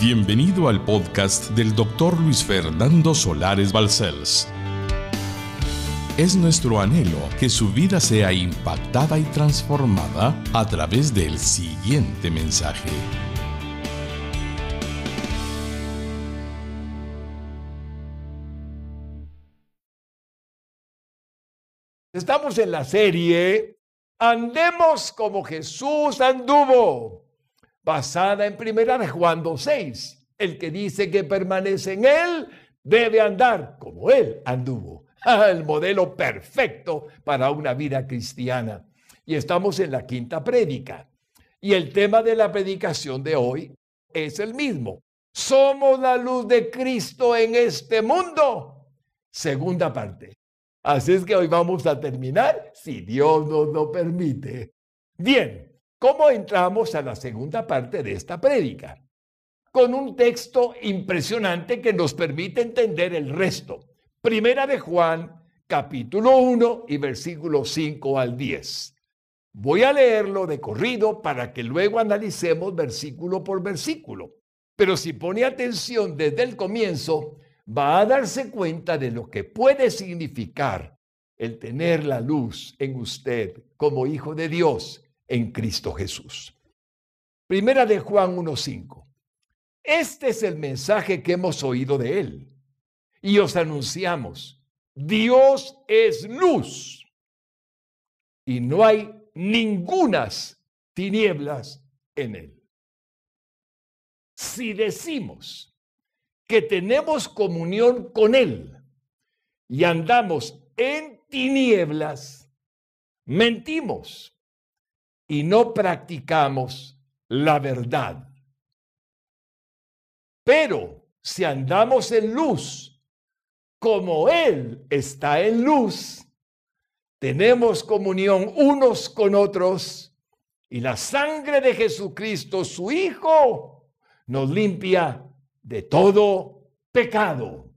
Bienvenido al podcast del doctor Luis Fernando Solares Balcells. Es nuestro anhelo que su vida sea impactada y transformada a través del siguiente mensaje. Estamos en la serie Andemos como Jesús anduvo, basada en Primera de Juan 2.6. El que dice que permanece en Él debe andar como Él anduvo. El modelo perfecto para una vida cristiana. Y estamos en la quinta prédica. Y el tema de la predicación de hoy es el mismo. Somos la luz de Cristo en este mundo. Segunda parte. Así es que hoy vamos a terminar, si Dios nos lo permite. Bien, ¿cómo entramos a la segunda parte de esta prédica? Con un texto impresionante que nos permite entender el resto. Primera de Juan, capítulo 1 y versículos 5 al 10. Voy a leerlo de corrido para que luego analicemos versículo por versículo. Pero si pone atención desde el comienzo, va a darse cuenta de lo que puede significar el tener la luz en usted como hijo de Dios en Cristo Jesús. Primera de Juan 1.5. Este es el mensaje que hemos oído de él y os anunciamos. Dios es luz y no hay ningunas tinieblas en él. Si decimos que tenemos comunión con Él y andamos en tinieblas, mentimos y no practicamos la verdad. Pero si andamos en luz, como Él está en luz, tenemos comunión unos con otros y la sangre de Jesucristo, su Hijo, nos limpia de todo pecado.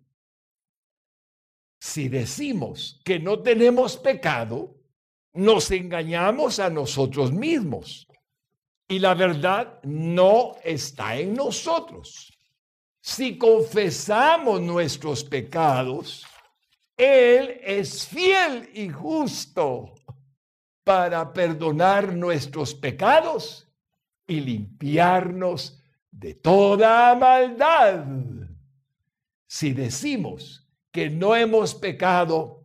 Si decimos que no tenemos pecado, nos engañamos a nosotros mismos y la verdad no está en nosotros. Si confesamos nuestros pecados, Él es fiel y justo para perdonar nuestros pecados y limpiarnos de toda maldad. Si decimos que no hemos pecado,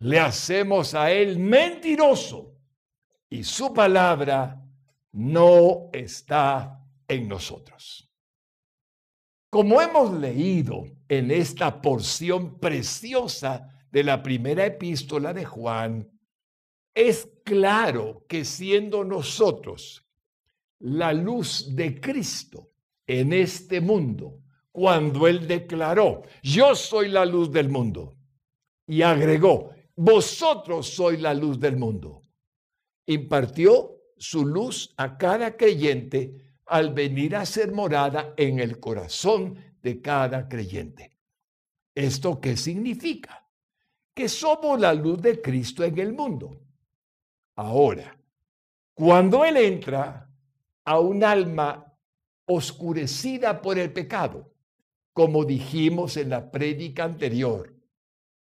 le hacemos a Él mentiroso y su palabra no está en nosotros. Como hemos leído en esta porción preciosa de la primera epístola de Juan, es claro que siendo nosotros la luz de Cristo, en este mundo cuando él declaró, yo soy la luz del mundo. Y agregó, vosotros sois la luz del mundo. Impartió su luz a cada creyente al venir a ser morada en el corazón de cada creyente. ¿Esto qué significa? Que somos la luz de Cristo en el mundo. Ahora, cuando Él entra a un alma oscurecida por el pecado, como dijimos en la prédica anterior.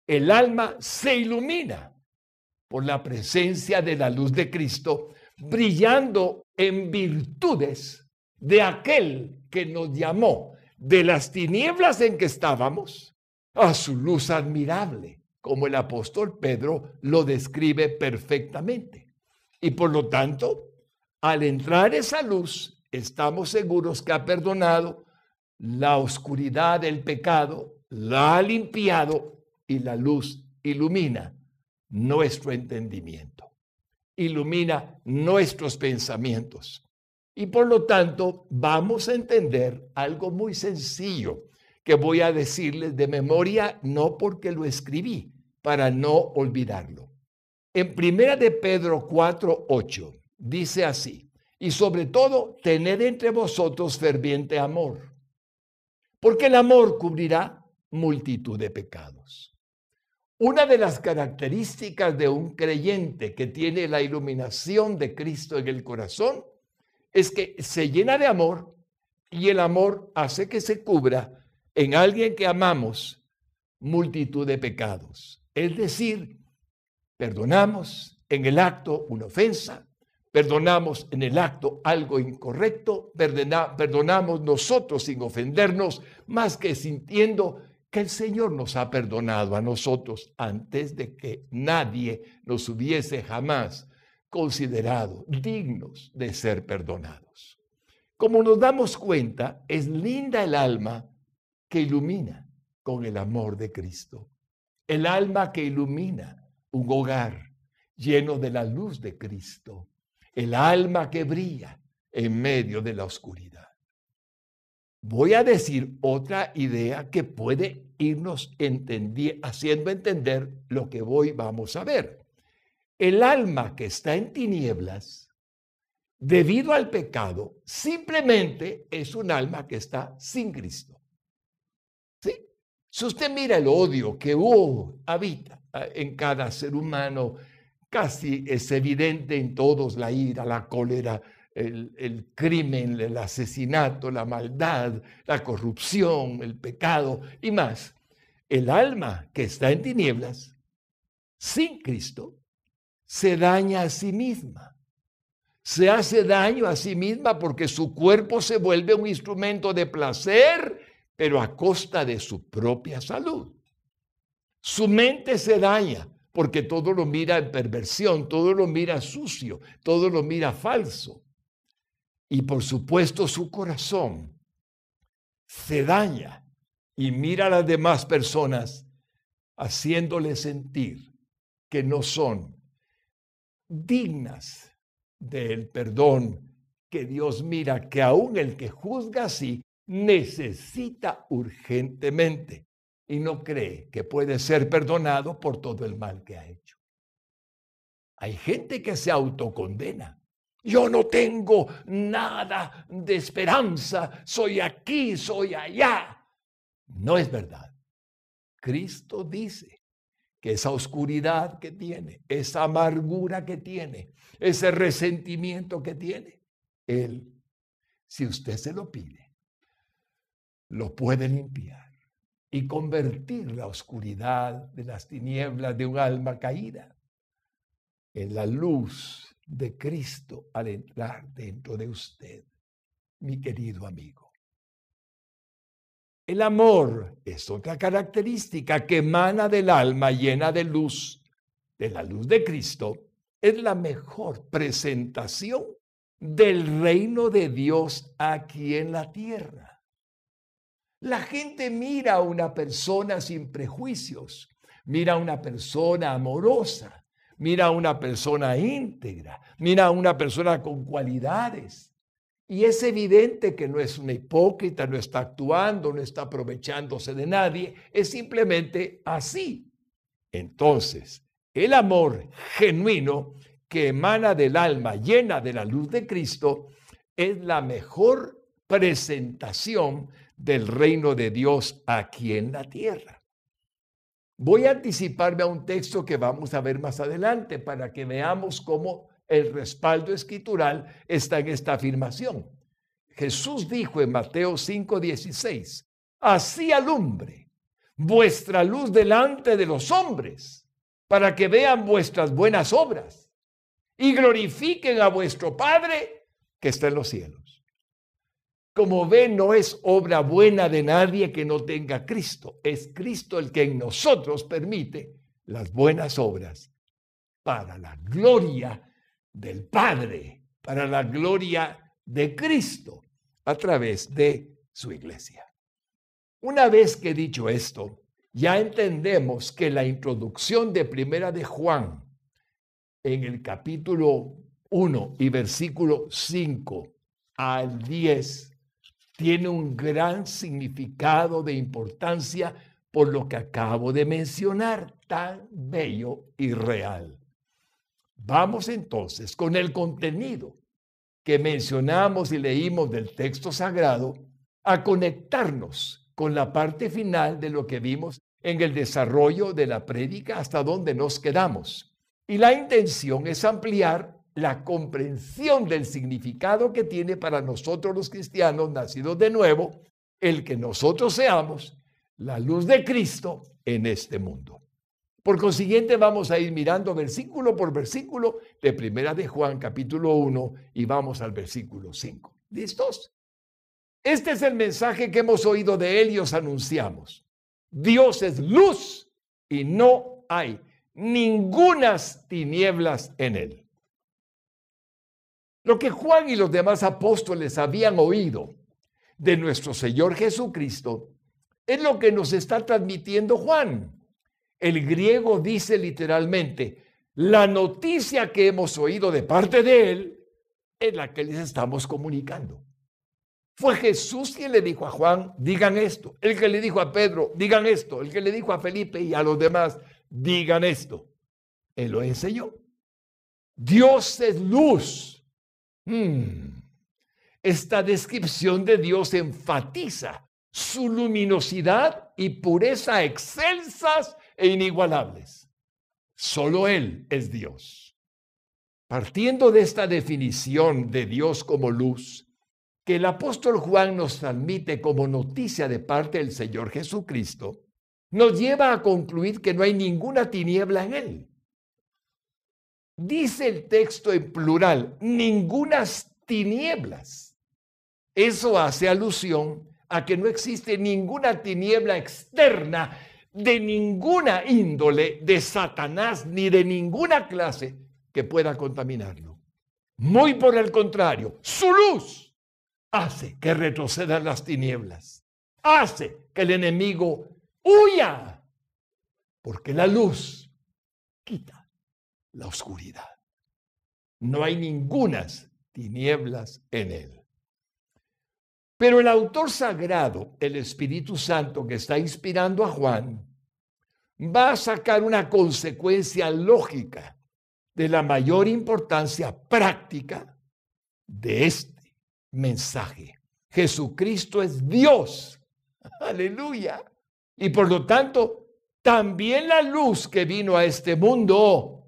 El alma se ilumina por la presencia de la luz de Cristo, brillando en virtudes de aquel que nos llamó de las tinieblas en que estábamos a su luz admirable, como el apóstol Pedro lo describe perfectamente. Y por lo tanto, al entrar esa luz, estamos seguros que ha perdonado la oscuridad del pecado, la ha limpiado y la luz ilumina nuestro entendimiento, ilumina nuestros pensamientos. Y por lo tanto vamos a entender algo muy sencillo que voy a decirles de memoria, no porque lo escribí, para no olvidarlo. En primera de Pedro 4, 8, dice así, y sobre todo tener entre vosotros ferviente amor, porque el amor cubrirá multitud de pecados. Una de las características de un creyente que tiene la iluminación de Cristo en el corazón es que se llena de amor Y el amor hace que se cubra en alguien que amamos multitud de pecados. Es decir, perdonamos en el acto una ofensa, perdonamos en el acto algo incorrecto, perdonamos nosotros sin ofendernos, más que sintiendo que el Señor nos ha perdonado a nosotros antes de que nadie nos hubiese jamás considerado dignos de ser perdonados. Como nos damos cuenta, es linda el alma que ilumina con el amor de Cristo. El alma que ilumina un hogar lleno de la luz de Cristo. El alma que brilla en medio de la oscuridad. Voy a decir otra idea que puede irnos haciendo entender lo que hoy vamos a ver. El alma que está en tinieblas, debido al pecado, simplemente es un alma que está sin Cristo. ¿Sí? Si usted mira el odio que oh, habita ah, en cada ser humano, casi es evidente en todos la ira, la cólera, el, crimen, el asesinato, la maldad, la corrupción, el pecado y más. El alma que está en tinieblas, sin Cristo, se daña a sí misma. Se hace daño a sí misma porque su cuerpo se vuelve un instrumento de placer, pero a costa de su propia salud. Su mente se daña porque todo lo mira en perversión, todo lo mira sucio, todo lo mira falso. Y por supuesto su corazón se daña y mira a las demás personas haciéndole sentir que no son dignas del perdón que Dios mira que aún el que juzga así necesita urgentemente y no cree que puede ser perdonado por todo el mal que ha hecho. Hay gente que se autocondena. Yo no tengo nada de esperanza, soy aquí, soy allá. No es verdad. Cristo dice que esa oscuridad que tiene, esa amargura que tiene, ese resentimiento que tiene, Él, si usted se lo pide, lo puede limpiar y convertir la oscuridad de las tinieblas de un alma caída en la luz de Cristo al entrar dentro de usted, mi querido amigo. El amor es otra característica que emana del alma llena de luz, de la luz de Cristo. Es la mejor presentación del reino de Dios aquí en la tierra. La gente mira a una persona sin prejuicios, mira a una persona amorosa, mira a una persona íntegra, mira a una persona con cualidades. Y es evidente que no es una hipócrita, no está actuando, no está aprovechándose de nadie, es simplemente así. Entonces, el amor genuino que emana del alma llena de la luz de Cristo es la mejor presentación del reino de Dios aquí en la tierra. Voy a anticiparme a un texto que vamos a ver más adelante para que veamos cómo el respaldo escritural está en esta afirmación. Jesús dijo en Mateo 5:16, así alumbre vuestra luz delante de los hombres, para que vean vuestras buenas obras y glorifiquen a vuestro Padre que está en los cielos. Como ven, no es obra buena de nadie que no tenga Cristo. Es Cristo el que en nosotros permite las buenas obras para la gloria del Padre para la gloria de Cristo a través de su iglesia. Una vez que he dicho esto, ya entendemos que la introducción de Primera de Juan en el capítulo 1 y versículo 5 al 10 tiene un gran significado de importancia por lo que acabo de mencionar, tan bello y real. Vamos entonces con el contenido que mencionamos y leímos del texto sagrado a conectarnos con la parte final de lo que vimos en el desarrollo de la prédica hasta donde nos quedamos. Y la intención es ampliar la comprensión del significado que tiene para nosotros los cristianos nacidos de nuevo el que nosotros seamos la luz de Cristo en este mundo. Por consiguiente, vamos a ir mirando versículo por versículo de Primera de Juan capítulo 1 y vamos al versículo 5. ¿Listos? Este es el mensaje que hemos oído de él y os anunciamos. Dios es luz y no hay ningunas tinieblas en él. Lo que Juan y los demás apóstoles habían oído de nuestro Señor Jesucristo es lo que nos está transmitiendo Juan. El griego dice literalmente, la noticia que hemos oído de parte de él es la que les estamos comunicando. Fue Jesús quien le dijo a Juan, digan esto. El que le dijo a Pedro, digan esto. El que le dijo a Felipe y a los demás, digan esto. Él lo enseñó. Dios es luz. Hmm. Esta descripción de Dios enfatiza su luminosidad y pureza excelsas e inigualables. Solo Él es Dios. Partiendo de esta definición de Dios como luz, que el apóstol Juan nos transmite como noticia de parte del Señor Jesucristo, nos lleva a concluir que no hay ninguna tiniebla en Él. Dice el texto en plural, ningunas tinieblas. Eso hace alusión a que no existe ninguna tiniebla externa de ninguna índole de Satanás ni de ninguna clase que pueda contaminarlo. Muy por el contrario, su luz hace que retrocedan las tinieblas, hace que el enemigo huya, porque la luz quita la oscuridad. No hay ningunas tinieblas en él. Pero el autor sagrado, el Espíritu Santo que está inspirando a Juan, va a sacar una consecuencia lógica de la mayor importancia práctica de este mensaje. Jesucristo es Dios. Aleluya. Y por lo tanto, también la luz que vino a este mundo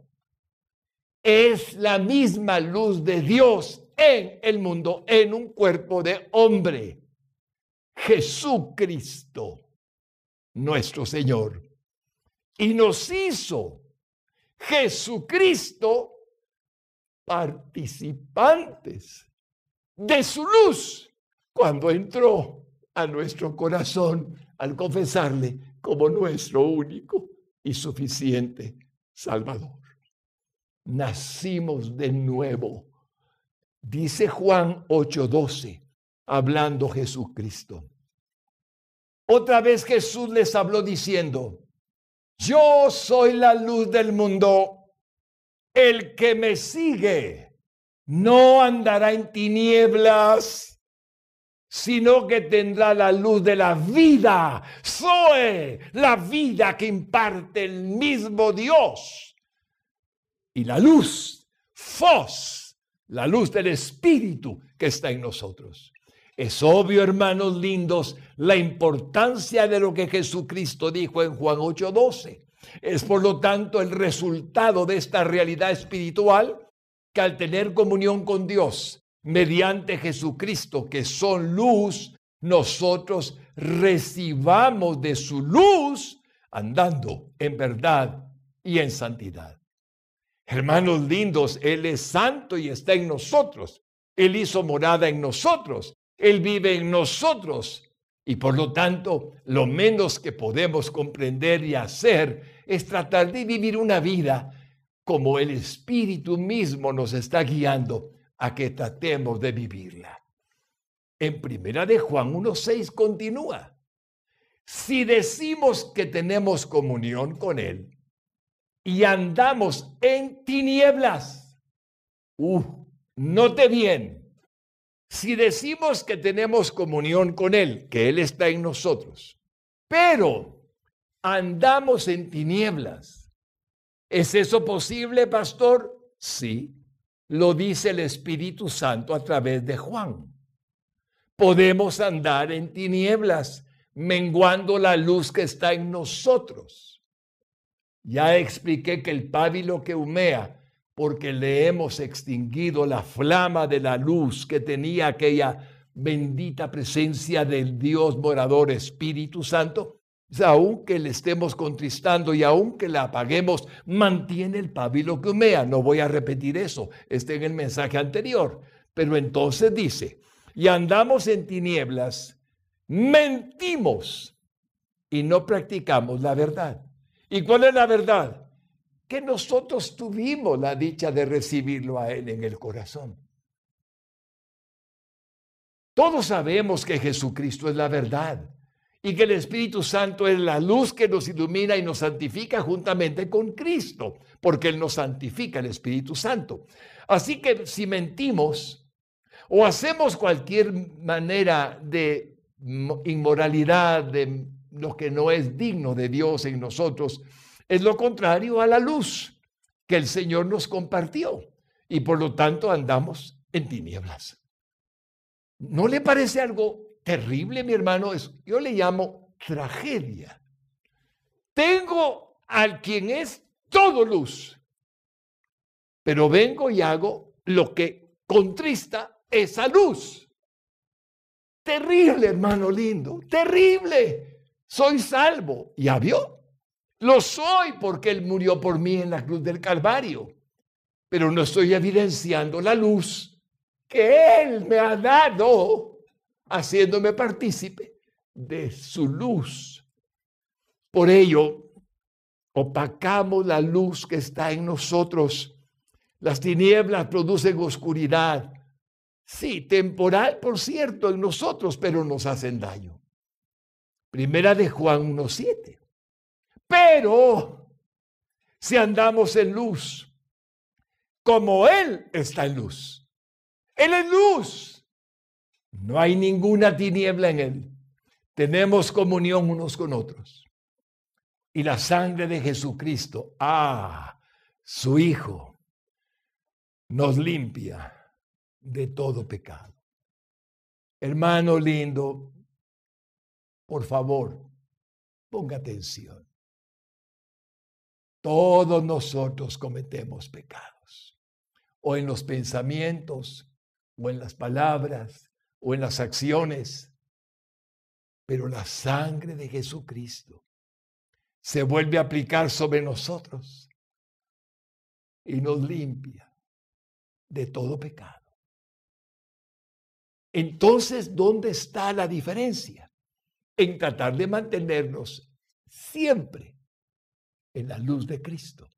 es la misma luz de Dios en el mundo, en un cuerpo de hombre. Jesucristo, nuestro Señor. Y nos hizo Jesucristo participantes de su luz cuando entró a nuestro corazón al confesarle como nuestro único y suficiente Salvador. Nacimos de nuevo Dice Juan 8:12, hablando Jesucristo. Otra vez Jesús les habló diciendo, yo soy la luz del mundo. El que me sigue no andará en tinieblas, sino que tendrá la luz de la vida. Soy la vida que imparte el mismo Dios. Y la luz, Fos, la luz del Espíritu que está en nosotros. Es obvio, hermanos lindos, la importancia de lo que Jesucristo dijo en Juan 8:12. Es por lo tanto el resultado de esta realidad espiritual que al tener comunión con Dios mediante Jesucristo, que son luz, nosotros recibamos de su luz andando en verdad y en santidad. Hermanos lindos, Él es santo y está en nosotros. Él hizo morada en nosotros. Él vive en nosotros. Y por lo tanto, lo menos que podemos comprender y hacer es tratar de vivir una vida como el Espíritu mismo nos está guiando a que tratemos de vivirla. En primera de Juan 1.6 continúa. Si decimos que tenemos comunión con Él y andamos en tinieblas. Uh, note bien, si decimos que tenemos comunión con Él, que Él está en nosotros, pero andamos en tinieblas, ¿es eso posible, pastor? Sí, lo dice el Espíritu Santo a través de Juan. Podemos andar en tinieblas, menguando la luz que está en nosotros. Ya expliqué que el pábilo que humea porque le hemos extinguido la flama de la luz que tenía aquella bendita presencia del Dios morador Espíritu Santo, aunque le estemos contristando y aunque la apaguemos, mantiene el pabilo que humea. No voy a repetir eso, está en el mensaje anterior. Pero entonces dice, y andamos en tinieblas, mentimos y no practicamos la verdad. ¿Y cuál es la verdad? Que nosotros tuvimos la dicha de recibirlo a Él en el corazón. Todos sabemos que Jesucristo es la verdad y que el Espíritu Santo es la luz que nos ilumina y nos santifica juntamente con Cristo, porque Él nos santifica el Espíritu Santo. Así que si mentimos o hacemos cualquier manera de inmoralidad, de lo que no es digno de Dios en nosotros, es lo contrario a la luz que el Señor nos compartió y por lo tanto andamos en tinieblas. ¿No le parece algo terrible, mi hermano, yo le llamo tragedia. Tengo al quien es todo luz, pero vengo y hago lo que contrista esa luz. Terrible, hermano lindo, terrible. Soy salvo. ¿Ya vio? Lo soy porque Él murió por mí en la cruz del Calvario, pero no estoy evidenciando la luz que Él me ha dado haciéndome partícipe de su luz. Por ello, opacamos la luz que está en nosotros. Las tinieblas producen oscuridad. Sí, temporal, por cierto, en nosotros, pero nos hacen daño. Primera de Juan 1.7. Pero si andamos en luz, como Él está en luz. Él es luz. No hay ninguna tiniebla en él. Tenemos comunión unos con otros. Y la sangre de Jesucristo, ah, su Hijo, nos limpia de todo pecado. Hermano lindo, por favor, ponga atención. Todos nosotros cometemos pecados, o en los pensamientos, o en las palabras, o en las acciones, pero la sangre de Jesucristo se vuelve a aplicar sobre nosotros y nos limpia de todo pecado. Entonces, ¿dónde está la diferencia? En tratar de mantenernos siempre en la luz de Cristo.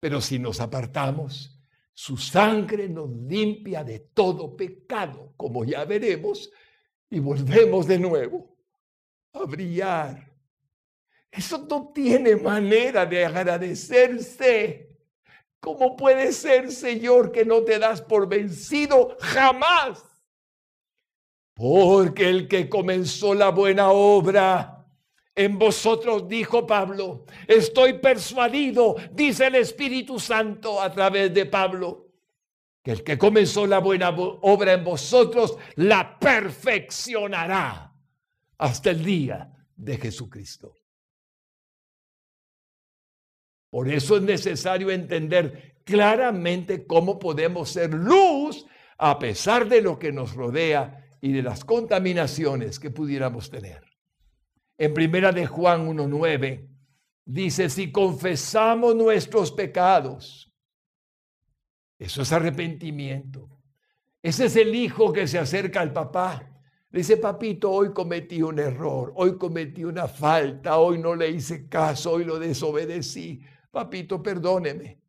Pero si nos apartamos, su sangre nos limpia de todo pecado, como ya veremos, y volvemos de nuevo a brillar. Eso no tiene manera de agradecerse. ¿Cómo puede ser, Señor, que no te das por vencido jamás? Porque el que comenzó la buena obra en vosotros, dijo Pablo, estoy persuadido, dice el Espíritu Santo a través de Pablo, que el que comenzó la buena obra en vosotros la perfeccionará hasta el día de Jesucristo. Por eso es necesario entender claramente cómo podemos ser luz a pesar de lo que nos rodea y de las contaminaciones que pudiéramos tener. En primera de Juan 1.9 dice, si confesamos nuestros pecados, eso es arrepentimiento. Ese es el hijo que se acerca al papá. dice, papito, hoy cometí un error, hoy cometí una falta, hoy no le hice caso, hoy lo desobedecí. Papito, perdóneme.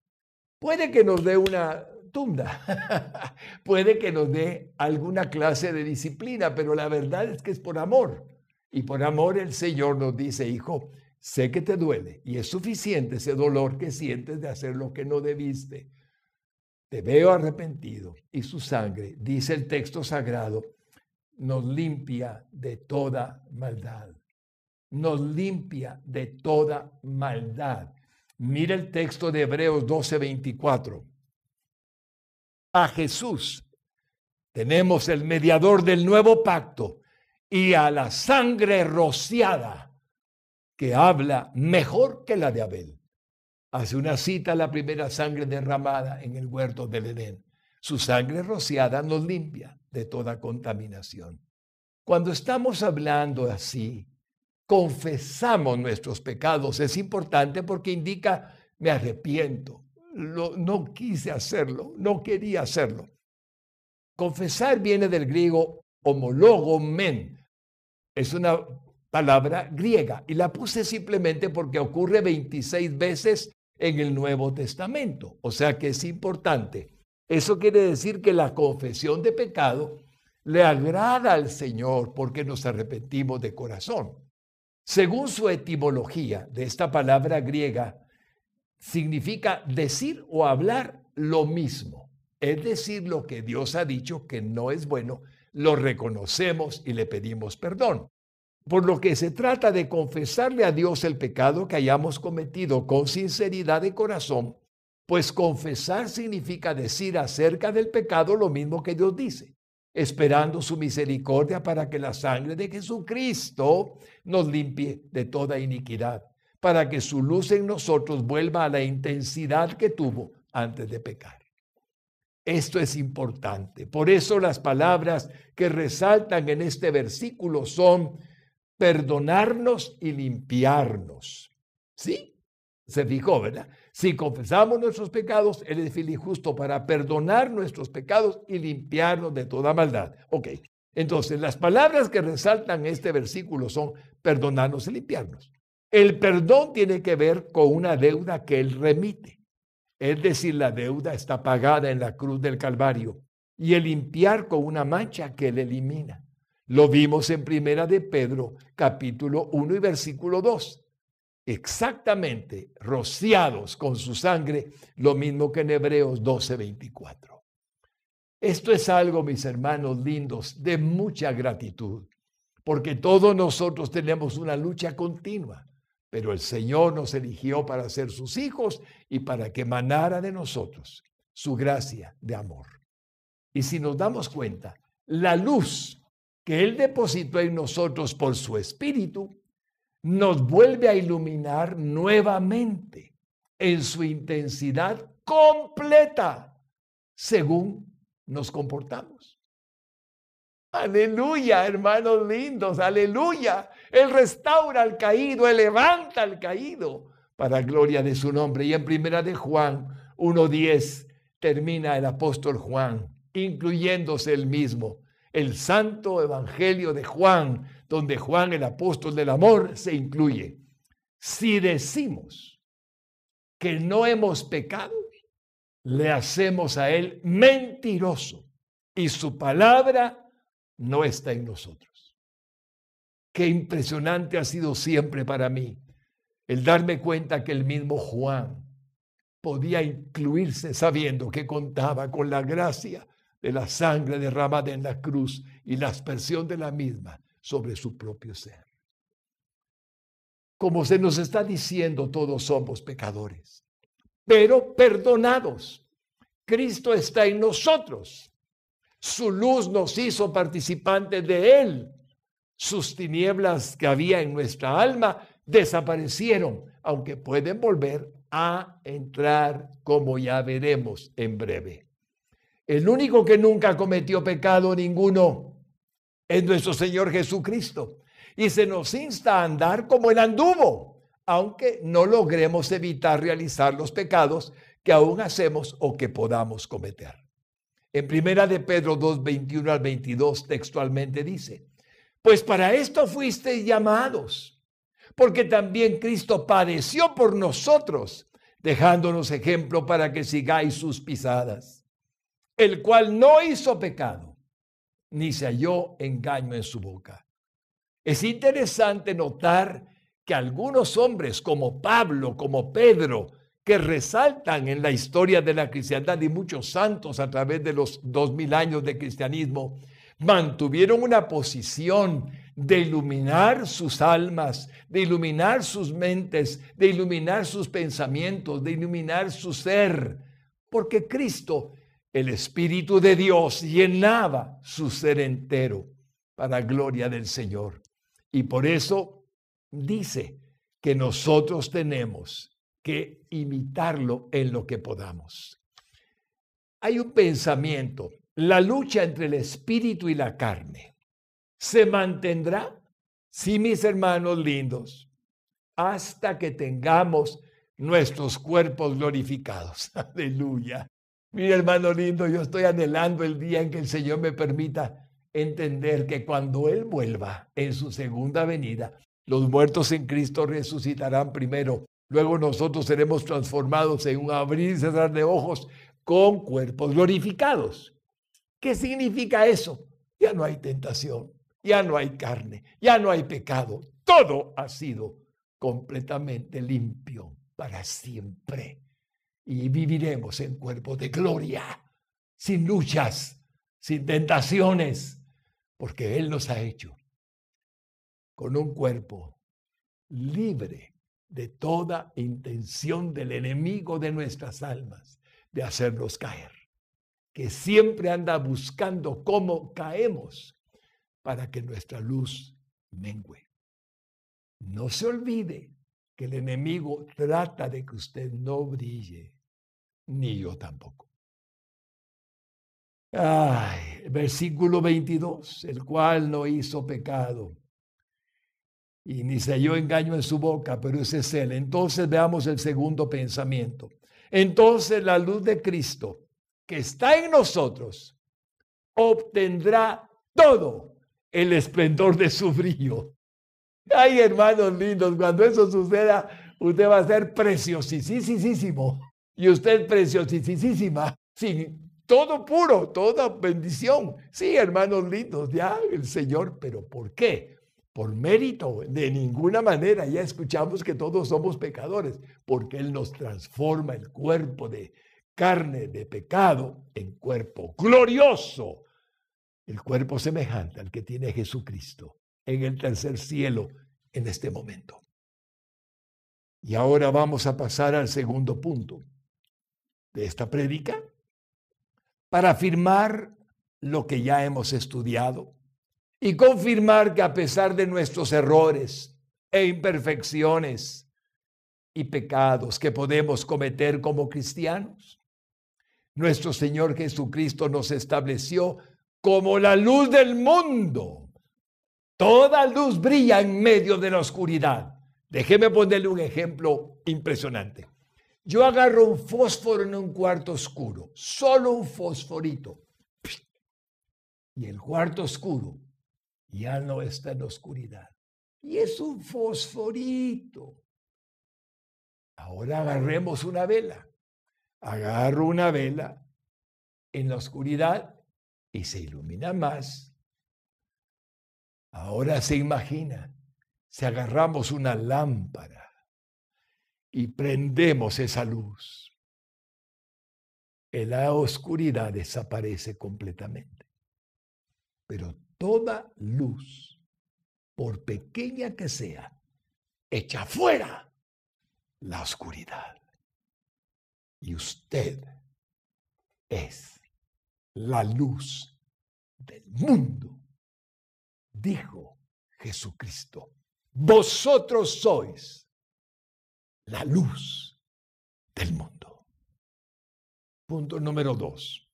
Puede que nos dé una tunda, puede que nos dé alguna clase de disciplina, pero la verdad es que es por amor. Y por amor el Señor nos dice, hijo, sé que te duele y es suficiente ese dolor que sientes de hacer lo que no debiste. Te veo arrepentido y su sangre, dice el texto sagrado, nos limpia de toda maldad. Nos limpia de toda maldad. Mira el texto de Hebreos 12:24. A Jesús tenemos el mediador del nuevo pacto y a la sangre rociada que habla mejor que la de Abel. hace una cita a la primera sangre derramada en el huerto del Edén. Su sangre rociada nos limpia de toda contaminación. Cuando estamos hablando así, confesamos nuestros pecados. Es importante porque indica, me arrepiento, no quise hacerlo, no quería hacerlo. Confesar viene del griego homólogo men. Es una palabra griega y la puse simplemente porque ocurre 26 veces en el Nuevo Testamento. O sea que es importante. Eso quiere decir que la confesión de pecado le agrada al Señor porque nos arrepentimos de corazón. Según su etimología de esta palabra griega, significa decir o hablar lo mismo. Es decir, lo que Dios ha dicho que no es bueno, lo reconocemos y le pedimos perdón. Por lo que se trata de confesarle a Dios el pecado que hayamos cometido con sinceridad de corazón, pues confesar significa decir acerca del pecado lo mismo que Dios dice, esperando su misericordia para que la sangre de Jesucristo nos limpie de toda iniquidad para que su luz en nosotros vuelva a la intensidad que tuvo antes de pecar. Esto es importante. Por eso las palabras que resaltan en este versículo son perdonarnos y limpiarnos. ¿Sí? Se fijó, ¿verdad? Si confesamos nuestros pecados, Él es fiel y para perdonar nuestros pecados y limpiarnos de toda maldad. Ok, entonces las palabras que resaltan este versículo son perdonarnos y limpiarnos. El perdón tiene que ver con una deuda que Él remite. Es decir, la deuda está pagada en la cruz del Calvario y el limpiar con una mancha que Él elimina. Lo vimos en Primera de Pedro, capítulo 1 y versículo 2. Exactamente, rociados con su sangre, lo mismo que en Hebreos 12, 24. Esto es algo, mis hermanos lindos, de mucha gratitud, porque todos nosotros tenemos una lucha continua pero el Señor nos eligió para ser sus hijos y para que emanara de nosotros su gracia de amor. Y si nos damos cuenta, la luz que Él depositó en nosotros por su Espíritu, nos vuelve a iluminar nuevamente en su intensidad completa, según nos comportamos. Aleluya, hermanos lindos, aleluya. Él restaura al caído, Él levanta al caído para gloria de su nombre. Y en primera de Juan 1.10 termina el apóstol Juan, incluyéndose el mismo, el santo evangelio de Juan, donde Juan, el apóstol del amor, se incluye. Si decimos que no hemos pecado, le hacemos a Él mentiroso y su palabra no está en nosotros. Qué impresionante ha sido siempre para mí el darme cuenta que el mismo Juan podía incluirse sabiendo que contaba con la gracia de la sangre derramada en la cruz y la aspersión de la misma sobre su propio ser. Como se nos está diciendo, todos somos pecadores, pero perdonados. Cristo está en nosotros. Su luz nos hizo participantes de Él. Sus tinieblas que había en nuestra alma desaparecieron, aunque pueden volver a entrar, como ya veremos en breve. El único que nunca cometió pecado ninguno es nuestro Señor Jesucristo. Y se nos insta a andar como Él anduvo, aunque no logremos evitar realizar los pecados que aún hacemos o que podamos cometer. En primera de Pedro 2, 21 al 22 textualmente dice, pues para esto fuisteis llamados, porque también Cristo padeció por nosotros, dejándonos ejemplo para que sigáis sus pisadas, el cual no hizo pecado, ni se halló engaño en su boca. Es interesante notar que algunos hombres como Pablo, como Pedro, que resaltan en la historia de la cristiandad y muchos santos a través de los dos mil años de cristianismo, mantuvieron una posición de iluminar sus almas, de iluminar sus mentes, de iluminar sus pensamientos, de iluminar su ser, porque Cristo, el Espíritu de Dios, llenaba su ser entero para gloria del Señor. Y por eso dice que nosotros tenemos que imitarlo en lo que podamos. Hay un pensamiento, la lucha entre el espíritu y la carne. ¿Se mantendrá? Sí, mis hermanos lindos, hasta que tengamos nuestros cuerpos glorificados. Aleluya. Mi hermano lindo, yo estoy anhelando el día en que el Señor me permita entender que cuando Él vuelva en su segunda venida, los muertos en Cristo resucitarán primero. Luego nosotros seremos transformados en un abrir y cerrar de ojos con cuerpos glorificados. ¿Qué significa eso? Ya no hay tentación, ya no hay carne, ya no hay pecado. Todo ha sido completamente limpio para siempre. Y viviremos en cuerpos de gloria, sin luchas, sin tentaciones, porque Él nos ha hecho con un cuerpo libre de toda intención del enemigo de nuestras almas de hacernos caer, que siempre anda buscando cómo caemos para que nuestra luz mengüe. No se olvide que el enemigo trata de que usted no brille, ni yo tampoco. Ay, versículo 22, el cual no hizo pecado y ni se halló engaño en su boca, pero ese es él. Entonces veamos el segundo pensamiento. Entonces la luz de Cristo que está en nosotros obtendrá todo el esplendor de su brillo. Ay, hermanos lindos, cuando eso suceda, usted va a ser preciosísimo. Y usted preciosísima, sin todo puro, toda bendición. Sí, hermanos lindos, ya el Señor, pero ¿por qué? por mérito, de ninguna manera. Ya escuchamos que todos somos pecadores, porque Él nos transforma el cuerpo de carne de pecado en cuerpo glorioso, el cuerpo semejante al que tiene Jesucristo en el tercer cielo en este momento. Y ahora vamos a pasar al segundo punto de esta prédica para afirmar lo que ya hemos estudiado y confirmar que a pesar de nuestros errores e imperfecciones y pecados que podemos cometer como cristianos, nuestro Señor Jesucristo nos estableció como la luz del mundo. Toda luz brilla en medio de la oscuridad. Déjeme ponerle un ejemplo impresionante. Yo agarro un fósforo en un cuarto oscuro, solo un fosforito. Y el cuarto oscuro ya no está en oscuridad. Y es un fosforito. Ahora agarremos una vela. Agarro una vela en la oscuridad y se ilumina más. Ahora se imagina, si agarramos una lámpara y prendemos esa luz, la oscuridad desaparece completamente. Pero toda luz, por pequeña que sea, echa fuera la oscuridad. Y usted es la luz del mundo, dijo Jesucristo. Vosotros sois la luz del mundo. Punto número dos.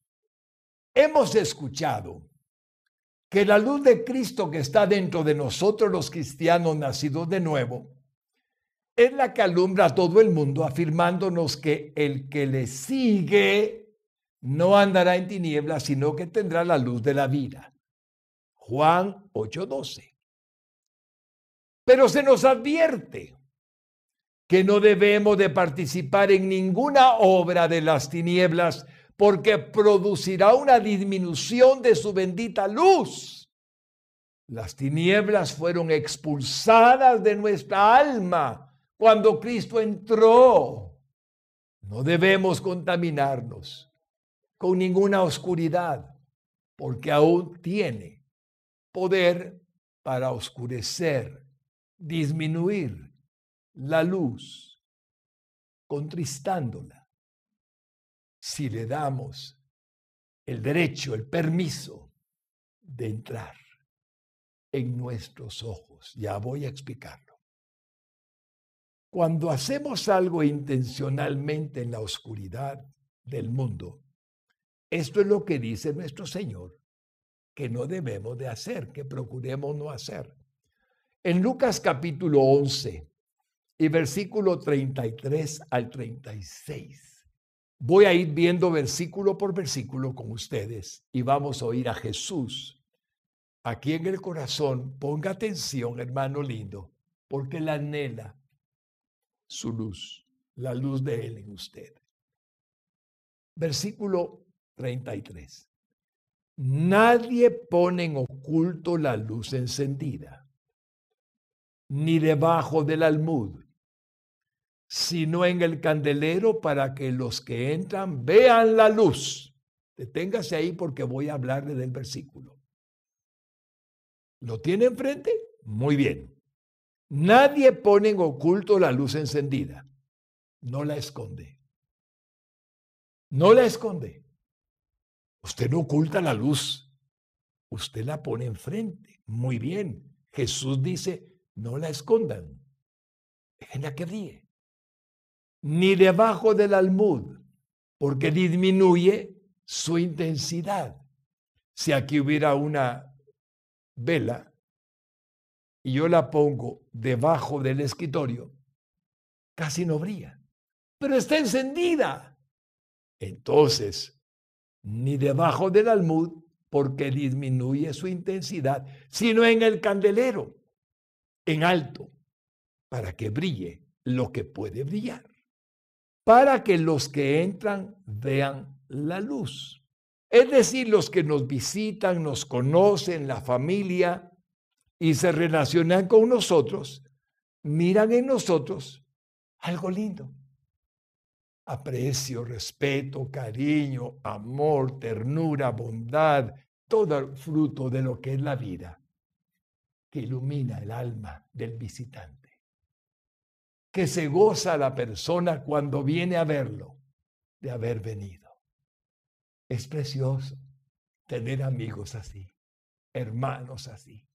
Hemos escuchado que la luz de Cristo que está dentro de nosotros los cristianos nacidos de nuevo, es la que alumbra a todo el mundo, afirmándonos que el que le sigue no andará en tinieblas, sino que tendrá la luz de la vida. Juan 8:12. Pero se nos advierte que no debemos de participar en ninguna obra de las tinieblas, porque producirá una disminución de su bendita luz. Las tinieblas fueron expulsadas de nuestra alma cuando Cristo entró. No debemos contaminarnos con ninguna oscuridad, porque aún tiene poder para oscurecer, disminuir la luz, contristándola si le damos el derecho, el permiso de entrar en nuestros ojos. Ya voy a explicarlo. Cuando hacemos algo intencionalmente en la oscuridad del mundo, esto es lo que dice nuestro Señor, que no debemos de hacer, que procuremos no hacer. En Lucas capítulo 11 y versículo 33 al 36. Voy a ir viendo versículo por versículo con ustedes y vamos a oír a Jesús aquí en el corazón. Ponga atención, hermano lindo, porque la anhela su luz, la luz de Él en usted. Versículo 33. Nadie pone en oculto la luz encendida, ni debajo del almud, sino en el candelero para que los que entran vean la luz. Deténgase ahí porque voy a hablarle del versículo. ¿Lo tiene enfrente? Muy bien. Nadie pone en oculto la luz encendida. No la esconde. No la esconde. Usted no oculta la luz. Usted la pone enfrente. Muy bien. Jesús dice, no la escondan. Déjenla que brille ni debajo del almud, porque disminuye su intensidad. Si aquí hubiera una vela y yo la pongo debajo del escritorio, casi no brilla, pero está encendida. Entonces, ni debajo del almud, porque disminuye su intensidad, sino en el candelero, en alto, para que brille lo que puede brillar para que los que entran vean la luz. Es decir, los que nos visitan, nos conocen, la familia, y se relacionan con nosotros, miran en nosotros algo lindo. Aprecio, respeto, cariño, amor, ternura, bondad, todo el fruto de lo que es la vida, que ilumina el alma del visitante que se goza la persona cuando viene a verlo de haber venido. Es precioso tener amigos así, hermanos así.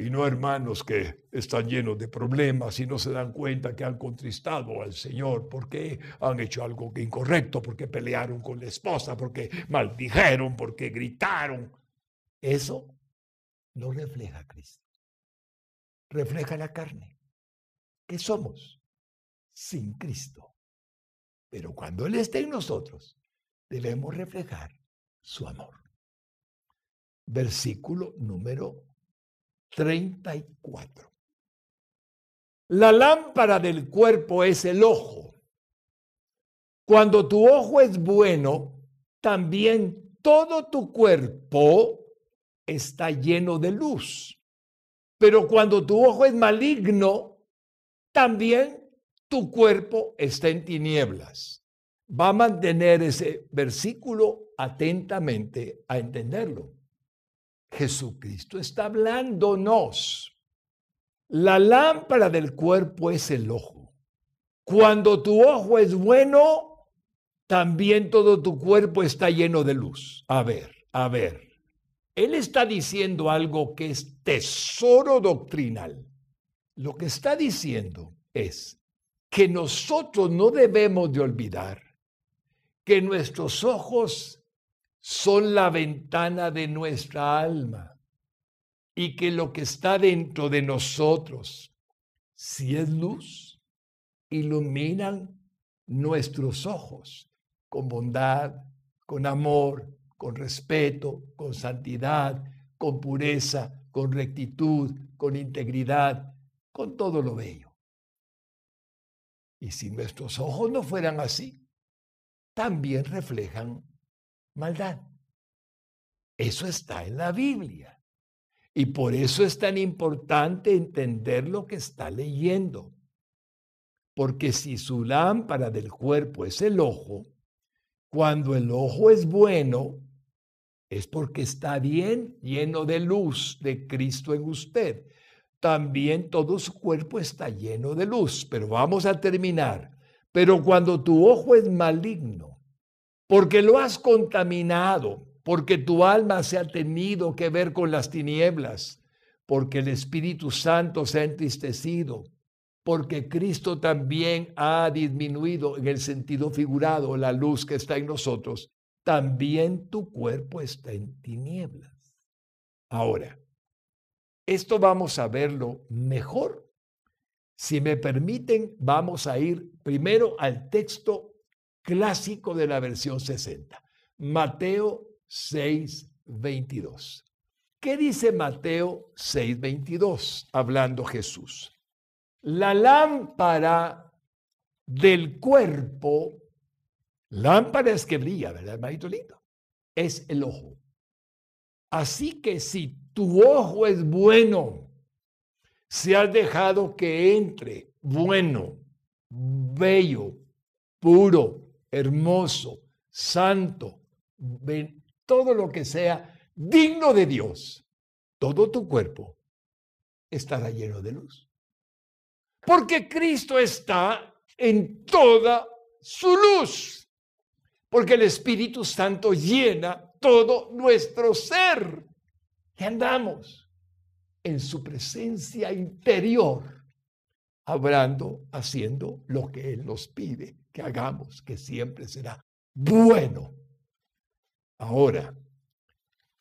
Y no hermanos que están llenos de problemas y no se dan cuenta que han contristado al Señor porque han hecho algo incorrecto, porque pelearon con la esposa, porque maldijeron, porque gritaron. Eso no refleja a Cristo. Refleja la carne. ¿Qué somos? Sin Cristo. Pero cuando Él esté en nosotros, debemos reflejar su amor. Versículo número 34. La lámpara del cuerpo es el ojo. Cuando tu ojo es bueno, también todo tu cuerpo está lleno de luz. Pero cuando tu ojo es maligno, también tu cuerpo está en tinieblas. Va a mantener ese versículo atentamente a entenderlo. Jesucristo está hablándonos. La lámpara del cuerpo es el ojo. Cuando tu ojo es bueno, también todo tu cuerpo está lleno de luz. A ver, a ver. Él está diciendo algo que es tesoro doctrinal. Lo que está diciendo es que nosotros no debemos de olvidar que nuestros ojos son la ventana de nuestra alma y que lo que está dentro de nosotros, si es luz, iluminan nuestros ojos con bondad, con amor, con respeto, con santidad, con pureza, con rectitud, con integridad, con todo lo bello. Y si nuestros ojos no fueran así, también reflejan maldad. Eso está en la Biblia. Y por eso es tan importante entender lo que está leyendo. Porque si su lámpara del cuerpo es el ojo, cuando el ojo es bueno, es porque está bien lleno de luz de Cristo en usted también todo su cuerpo está lleno de luz. Pero vamos a terminar. Pero cuando tu ojo es maligno, porque lo has contaminado, porque tu alma se ha tenido que ver con las tinieblas, porque el Espíritu Santo se ha entristecido, porque Cristo también ha disminuido en el sentido figurado la luz que está en nosotros, también tu cuerpo está en tinieblas. Ahora, esto vamos a verlo mejor. Si me permiten, vamos a ir primero al texto clásico de la versión 60, Mateo 6, 22. ¿Qué dice Mateo 6, 22? Hablando Jesús. La lámpara del cuerpo, lámpara es que brilla, ¿verdad, hermanito lindo? Es el ojo. Así que si tu ojo es bueno, si has dejado que entre bueno, bello, puro, hermoso, santo, todo lo que sea digno de Dios, todo tu cuerpo estará lleno de luz. Porque Cristo está en toda su luz. Porque el Espíritu Santo llena todo nuestro ser. Y andamos en su presencia interior, hablando, haciendo lo que Él nos pide que hagamos, que siempre será bueno. Ahora,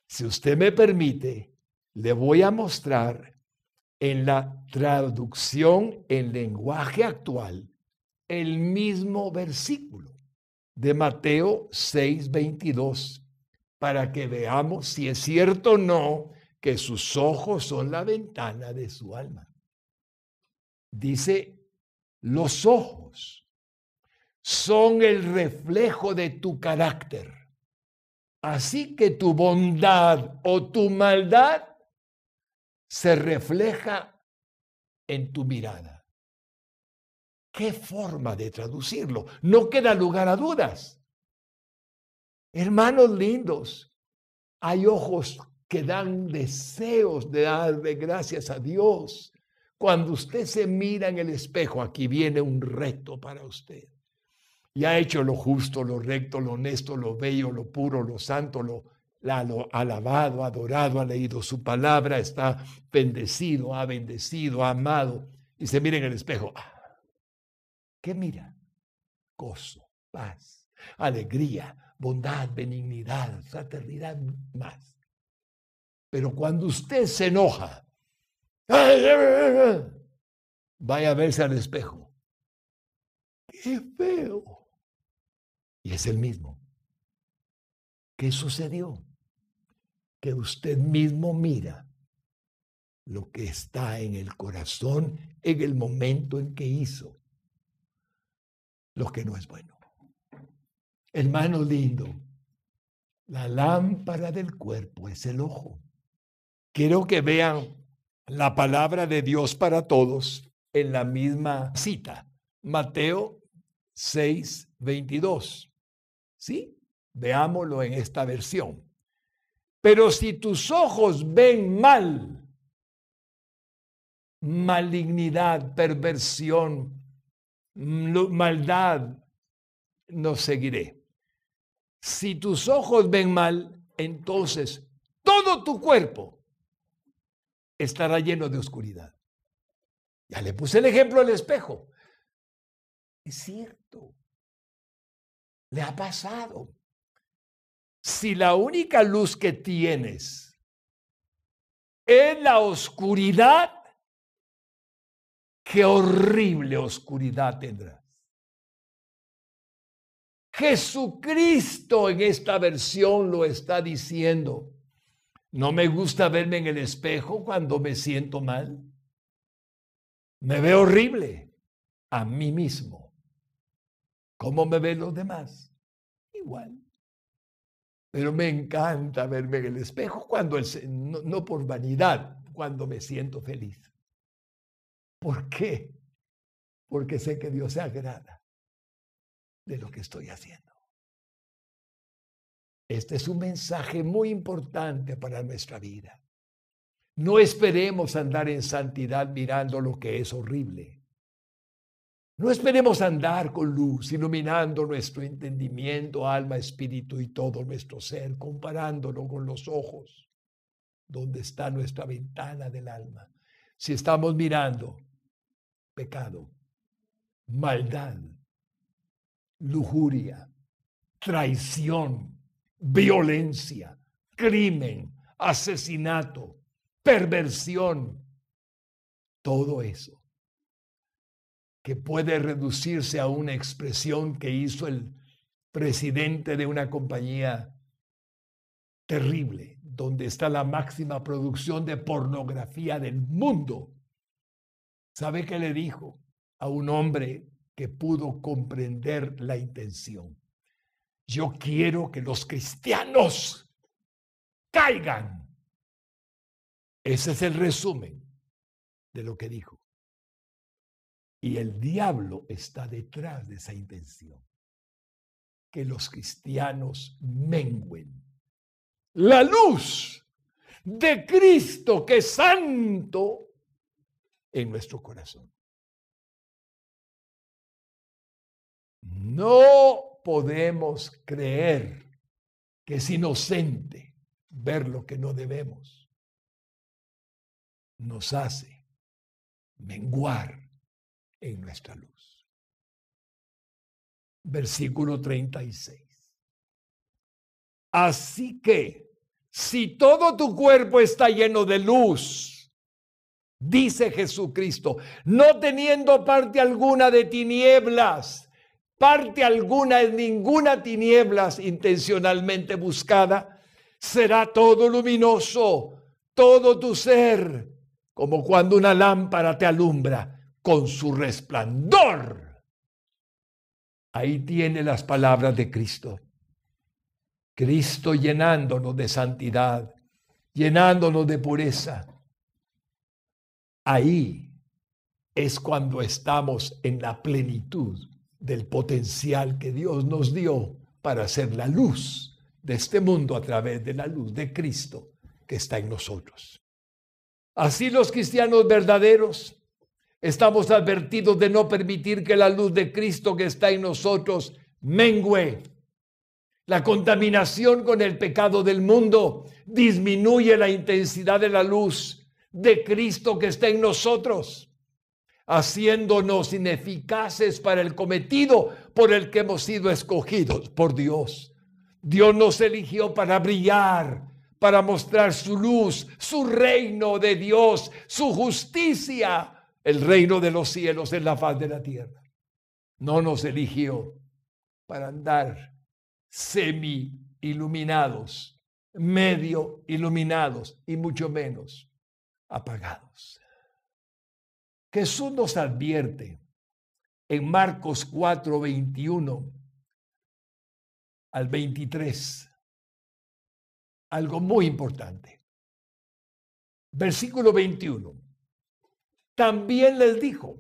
si usted me permite, le voy a mostrar en la traducción en lenguaje actual el mismo versículo de Mateo 6:22 para que veamos si es cierto o no que sus ojos son la ventana de su alma. Dice, los ojos son el reflejo de tu carácter. Así que tu bondad o tu maldad se refleja en tu mirada. ¿Qué forma de traducirlo? No queda lugar a dudas. Hermanos lindos, hay ojos que dan deseos de darle gracias a Dios. Cuando usted se mira en el espejo, aquí viene un reto para usted. Y ha hecho lo justo, lo recto, lo honesto, lo bello, lo puro, lo santo, lo, lo alabado, adorado, ha leído su palabra, está bendecido, ha bendecido, ha amado. Y se mira en el espejo. Ah, ¿Qué mira? Gozo, paz, alegría, bondad, benignidad, fraternidad más. Pero cuando usted se enoja, vaya a verse al espejo. ¡Qué feo! Y es el mismo. ¿Qué sucedió? Que usted mismo mira lo que está en el corazón en el momento en que hizo lo que no es bueno. Hermano lindo, la lámpara del cuerpo es el ojo. Quiero que vean la palabra de Dios para todos en la misma cita. Mateo 6, 22. ¿Sí? Veámoslo en esta versión. Pero si tus ojos ven mal, malignidad, perversión, maldad, no seguiré. Si tus ojos ven mal, entonces todo tu cuerpo estará lleno de oscuridad. Ya le puse el ejemplo al espejo. Es cierto. Le ha pasado. Si la única luz que tienes es la oscuridad, qué horrible oscuridad tendrás. Jesucristo en esta versión lo está diciendo. No me gusta verme en el espejo cuando me siento mal. Me veo horrible a mí mismo. ¿Cómo me ven los demás? Igual. Pero me encanta verme en el espejo cuando no, no por vanidad, cuando me siento feliz. ¿Por qué? Porque sé que Dios se agrada de lo que estoy haciendo. Este es un mensaje muy importante para nuestra vida. No esperemos andar en santidad mirando lo que es horrible. No esperemos andar con luz, iluminando nuestro entendimiento, alma, espíritu y todo nuestro ser, comparándolo con los ojos, donde está nuestra ventana del alma. Si estamos mirando pecado, maldad, lujuria, traición, violencia, crimen, asesinato, perversión, todo eso que puede reducirse a una expresión que hizo el presidente de una compañía terrible, donde está la máxima producción de pornografía del mundo. ¿Sabe qué le dijo a un hombre que pudo comprender la intención? Yo quiero que los cristianos caigan. Ese es el resumen de lo que dijo. Y el diablo está detrás de esa intención. Que los cristianos menguen la luz de Cristo que es santo en nuestro corazón. No podemos creer que es inocente ver lo que no debemos. Nos hace menguar en nuestra luz. Versículo 36. Así que, si todo tu cuerpo está lleno de luz, dice Jesucristo, no teniendo parte alguna de tinieblas, parte alguna en ninguna tinieblas intencionalmente buscada, será todo luminoso, todo tu ser, como cuando una lámpara te alumbra con su resplandor. Ahí tiene las palabras de Cristo. Cristo llenándonos de santidad, llenándonos de pureza. Ahí es cuando estamos en la plenitud del potencial que Dios nos dio para ser la luz de este mundo a través de la luz de Cristo que está en nosotros. Así los cristianos verdaderos Estamos advertidos de no permitir que la luz de Cristo que está en nosotros mengüe. La contaminación con el pecado del mundo disminuye la intensidad de la luz de Cristo que está en nosotros, haciéndonos ineficaces para el cometido por el que hemos sido escogidos por Dios. Dios nos eligió para brillar, para mostrar su luz, su reino de Dios, su justicia el reino de los cielos en la faz de la tierra. No nos eligió para andar semi iluminados, medio iluminados y mucho menos apagados. Jesús nos advierte en Marcos 4, 21 al 23 algo muy importante. Versículo 21 también les dijo,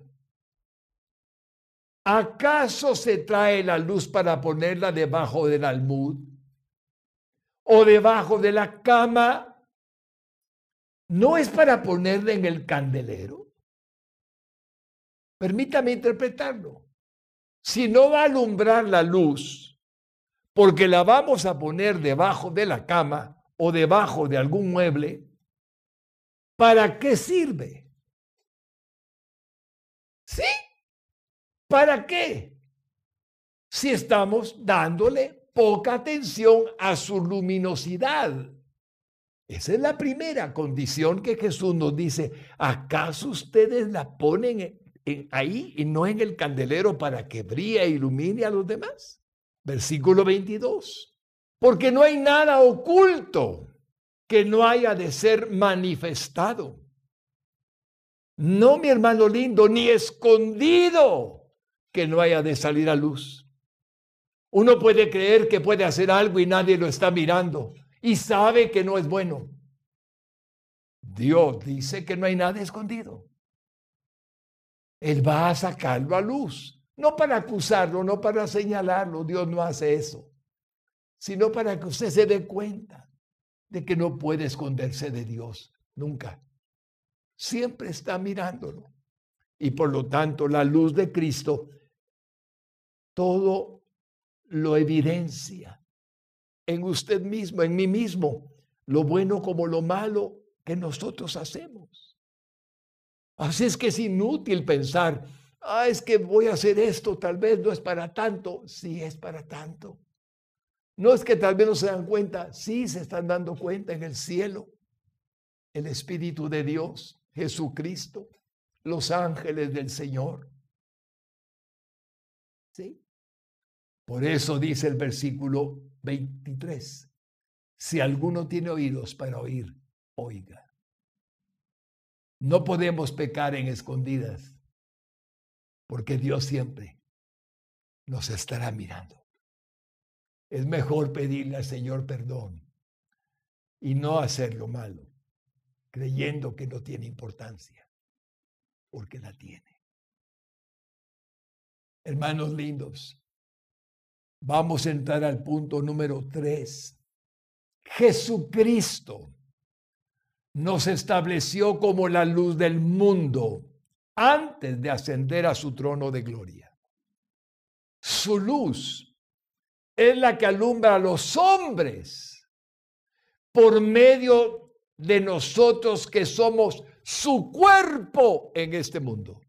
¿acaso se trae la luz para ponerla debajo del almud o debajo de la cama? ¿No es para ponerla en el candelero? Permítame interpretarlo. Si no va a alumbrar la luz, porque la vamos a poner debajo de la cama o debajo de algún mueble, ¿para qué sirve? ¿Sí? ¿Para qué? Si estamos dándole poca atención a su luminosidad. Esa es la primera condición que Jesús nos dice. ¿Acaso ustedes la ponen ahí y no en el candelero para que brille e ilumine a los demás? Versículo 22. Porque no hay nada oculto que no haya de ser manifestado no, mi hermano lindo, ni escondido que no haya de salir a luz. Uno puede creer que puede hacer algo y nadie lo está mirando y sabe que no es bueno. Dios dice que no hay nada escondido. Él va a sacarlo a luz, no para acusarlo, no para señalarlo, Dios no hace eso, sino para que usted se dé cuenta de que no puede esconderse de Dios, nunca siempre está mirándolo. Y por lo tanto, la luz de Cristo todo lo evidencia en usted mismo, en mí mismo, lo bueno como lo malo que nosotros hacemos. Así es que es inútil pensar, ah, es que voy a hacer esto, tal vez no es para tanto. Sí es para tanto. No es que tal vez no se dan cuenta, sí se están dando cuenta en el cielo. El Espíritu de Dios, Jesucristo, los ángeles del Señor. ¿Sí? Por eso dice el versículo 23, si alguno tiene oídos para oír, oiga. No podemos pecar en escondidas, porque Dios siempre nos estará mirando. Es mejor pedirle al Señor perdón y no hacer lo malo, creyendo que no tiene importancia, porque la tiene. Hermanos lindos, vamos a entrar al punto número tres. Jesucristo nos estableció como la luz del mundo antes de ascender a su trono de gloria. Su luz es la que alumbra a los hombres por medio de nosotros que somos su cuerpo en este mundo.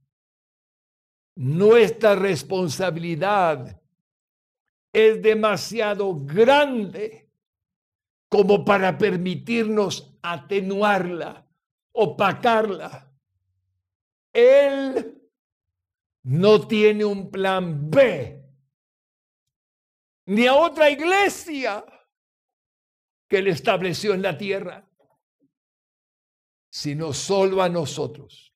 Nuestra responsabilidad es demasiado grande como para permitirnos atenuarla, opacarla. Él no tiene un plan B, ni a otra iglesia que él estableció en la tierra, sino solo a nosotros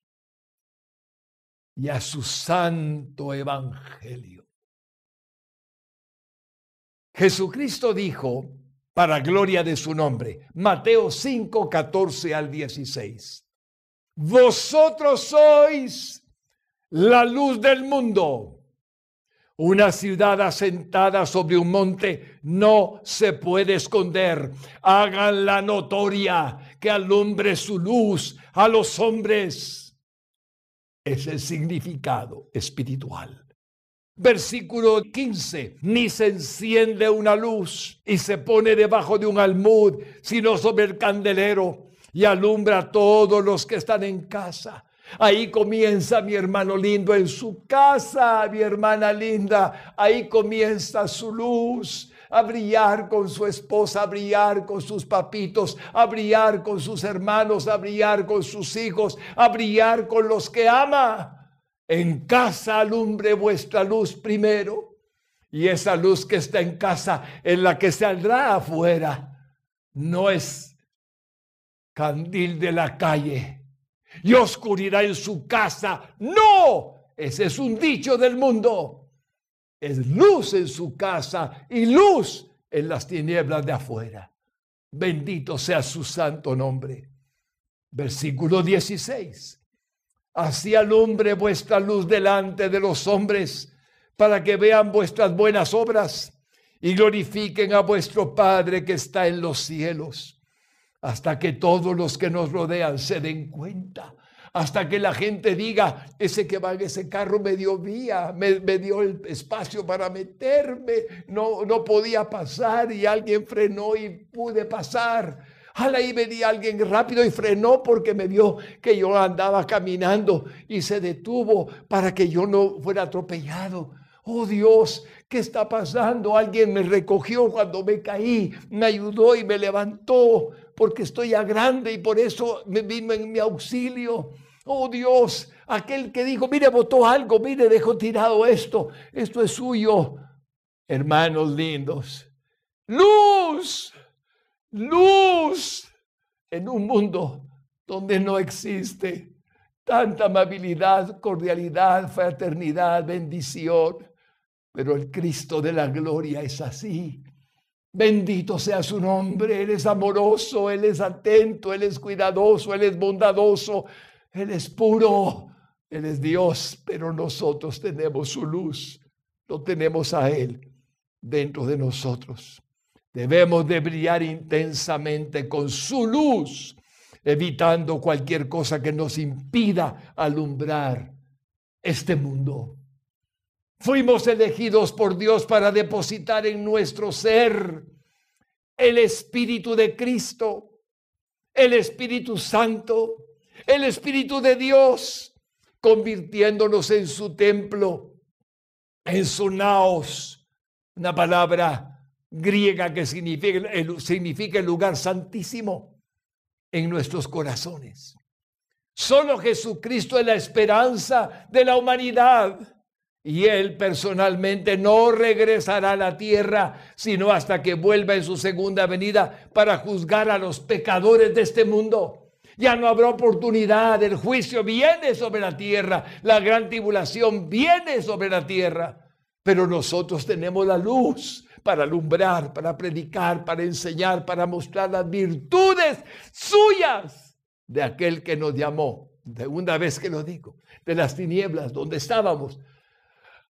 y a su santo evangelio. Jesucristo dijo, para gloria de su nombre. Mateo 5, 14 al 16. Vosotros sois la luz del mundo. Una ciudad asentada sobre un monte no se puede esconder. Háganla notoria, que alumbre su luz a los hombres. Es el significado espiritual. Versículo 15, ni se enciende una luz y se pone debajo de un almud, sino sobre el candelero y alumbra a todos los que están en casa. Ahí comienza mi hermano lindo en su casa, mi hermana linda. Ahí comienza su luz a brillar con su esposa, a brillar con sus papitos, a brillar con sus hermanos, a brillar con sus hijos, a brillar con los que ama. En casa alumbre vuestra luz primero, y esa luz que está en casa en la que saldrá afuera no es candil de la calle y oscuridad en su casa. No, ese es un dicho del mundo. Es luz en su casa y luz en las tinieblas de afuera. Bendito sea su santo nombre. Versículo 16. Así alumbre vuestra luz delante de los hombres, para que vean vuestras buenas obras y glorifiquen a vuestro Padre que está en los cielos, hasta que todos los que nos rodean se den cuenta, hasta que la gente diga, ese que va en ese carro me dio vía, me, dio el espacio para meterme, no, no podía pasar y alguien frenó y pude pasar. Al ahí venía alguien rápido y frenó porque me vio que yo andaba caminando y se detuvo para que yo no fuera atropellado. Oh Dios, ¿qué está pasando? Alguien me recogió cuando me caí, me ayudó y me levantó porque estoy ya grande y por eso me vino en mi auxilio. Oh Dios, aquel que dijo, mire, botó algo, mire, dejó tirado esto, esto es suyo. Hermanos lindos, luz luz en un mundo donde no existe tanta amabilidad, cordialidad, fraternidad, bendición. Pero el Cristo de la gloria es así. Bendito sea su nombre. Él es amoroso, Él es atento, Él es cuidadoso, Él es bondadoso, Él es puro, Él es Dios. Pero nosotros tenemos su luz, lo tenemos a Él dentro de nosotros. Debemos de brillar intensamente con su luz, evitando cualquier cosa que nos impida alumbrar este mundo. Fuimos elegidos por Dios para depositar en nuestro ser el Espíritu de Cristo, el Espíritu Santo, el Espíritu de Dios, convirtiéndonos en su templo, en su naos, una palabra griega que significa, significa el lugar santísimo en nuestros corazones. Solo Jesucristo es la esperanza de la humanidad. Y Él personalmente no regresará a la tierra, sino hasta que vuelva en su segunda venida para juzgar a los pecadores de este mundo. Ya no habrá oportunidad, el juicio viene sobre la tierra, la gran tribulación viene sobre la tierra, pero nosotros tenemos la luz para alumbrar, para predicar, para enseñar, para mostrar las virtudes suyas de aquel que nos llamó, segunda vez que lo digo, de las tinieblas donde estábamos,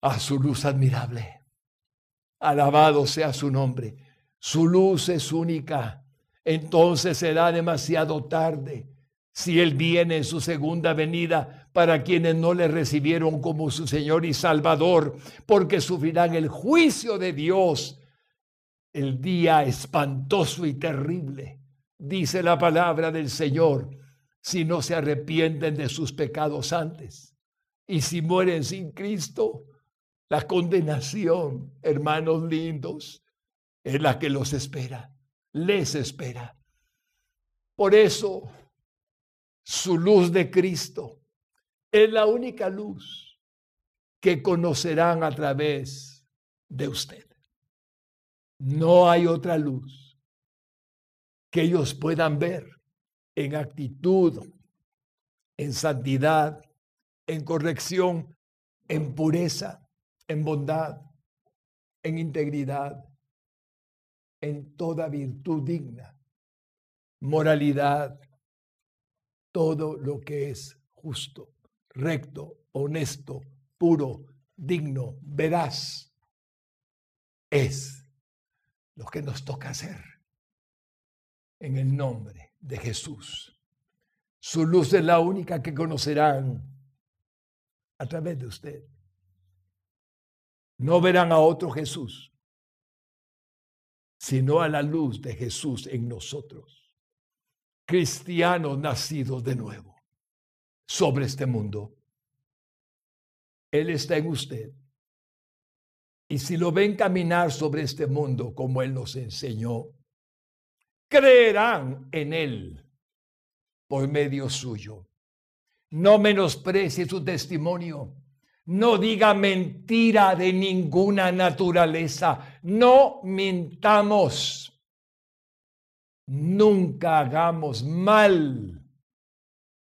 a su luz admirable. Alabado sea su nombre. Su luz es única. Entonces será demasiado tarde si Él viene en su segunda venida para quienes no le recibieron como su Señor y Salvador, porque sufrirán el juicio de Dios, el día espantoso y terrible, dice la palabra del Señor, si no se arrepienten de sus pecados antes. Y si mueren sin Cristo, la condenación, hermanos lindos, es la que los espera, les espera. Por eso, su luz de Cristo es la única luz que conocerán a través de usted. No hay otra luz que ellos puedan ver en actitud, en santidad, en corrección, en pureza en bondad, en integridad, en toda virtud digna, moralidad, todo lo que es justo, recto, honesto, puro, digno, veraz, es lo que nos toca hacer en el nombre de Jesús. Su luz es la única que conocerán a través de usted. No verán a otro Jesús, sino a la luz de Jesús en nosotros, cristianos nacidos de nuevo sobre este mundo. Él está en usted. Y si lo ven caminar sobre este mundo como Él nos enseñó, creerán en Él por medio suyo. No menosprecie su testimonio no diga mentira de ninguna naturaleza. No mintamos. Nunca hagamos mal,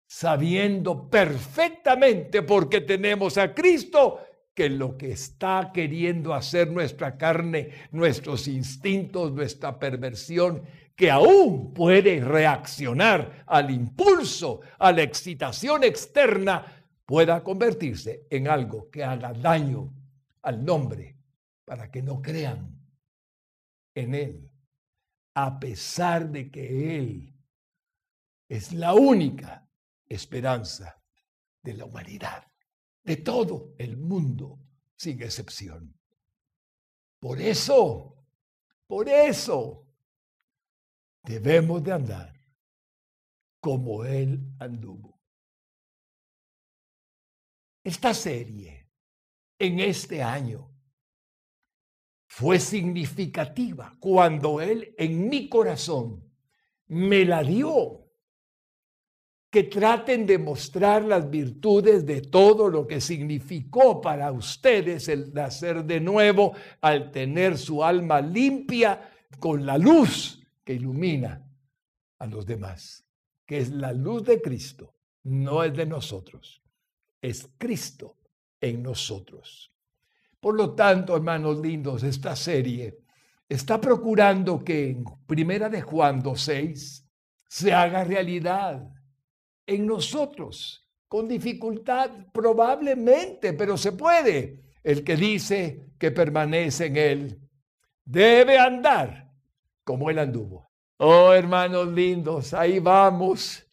sabiendo perfectamente porque tenemos a Cristo que lo que está queriendo hacer nuestra carne, nuestros instintos, nuestra perversión, que aún puede reaccionar al impulso, a la excitación externa, pueda convertirse en algo que haga daño al nombre para que no crean en Él, a pesar de que Él es la única esperanza de la humanidad, de todo el mundo, sin excepción. Por eso, por eso, debemos de andar como Él anduvo. Esta serie en este año fue significativa cuando Él en mi corazón me la dio. Que traten de mostrar las virtudes de todo lo que significó para ustedes el nacer de nuevo al tener su alma limpia con la luz que ilumina a los demás, que es la luz de Cristo, no es de nosotros es Cristo en nosotros. Por lo tanto, hermanos lindos, esta serie está procurando que en Primera de Juan 2.6 se haga realidad en nosotros, con dificultad probablemente, pero se puede. El que dice que permanece en él debe andar como él anduvo. Oh, hermanos lindos, ahí vamos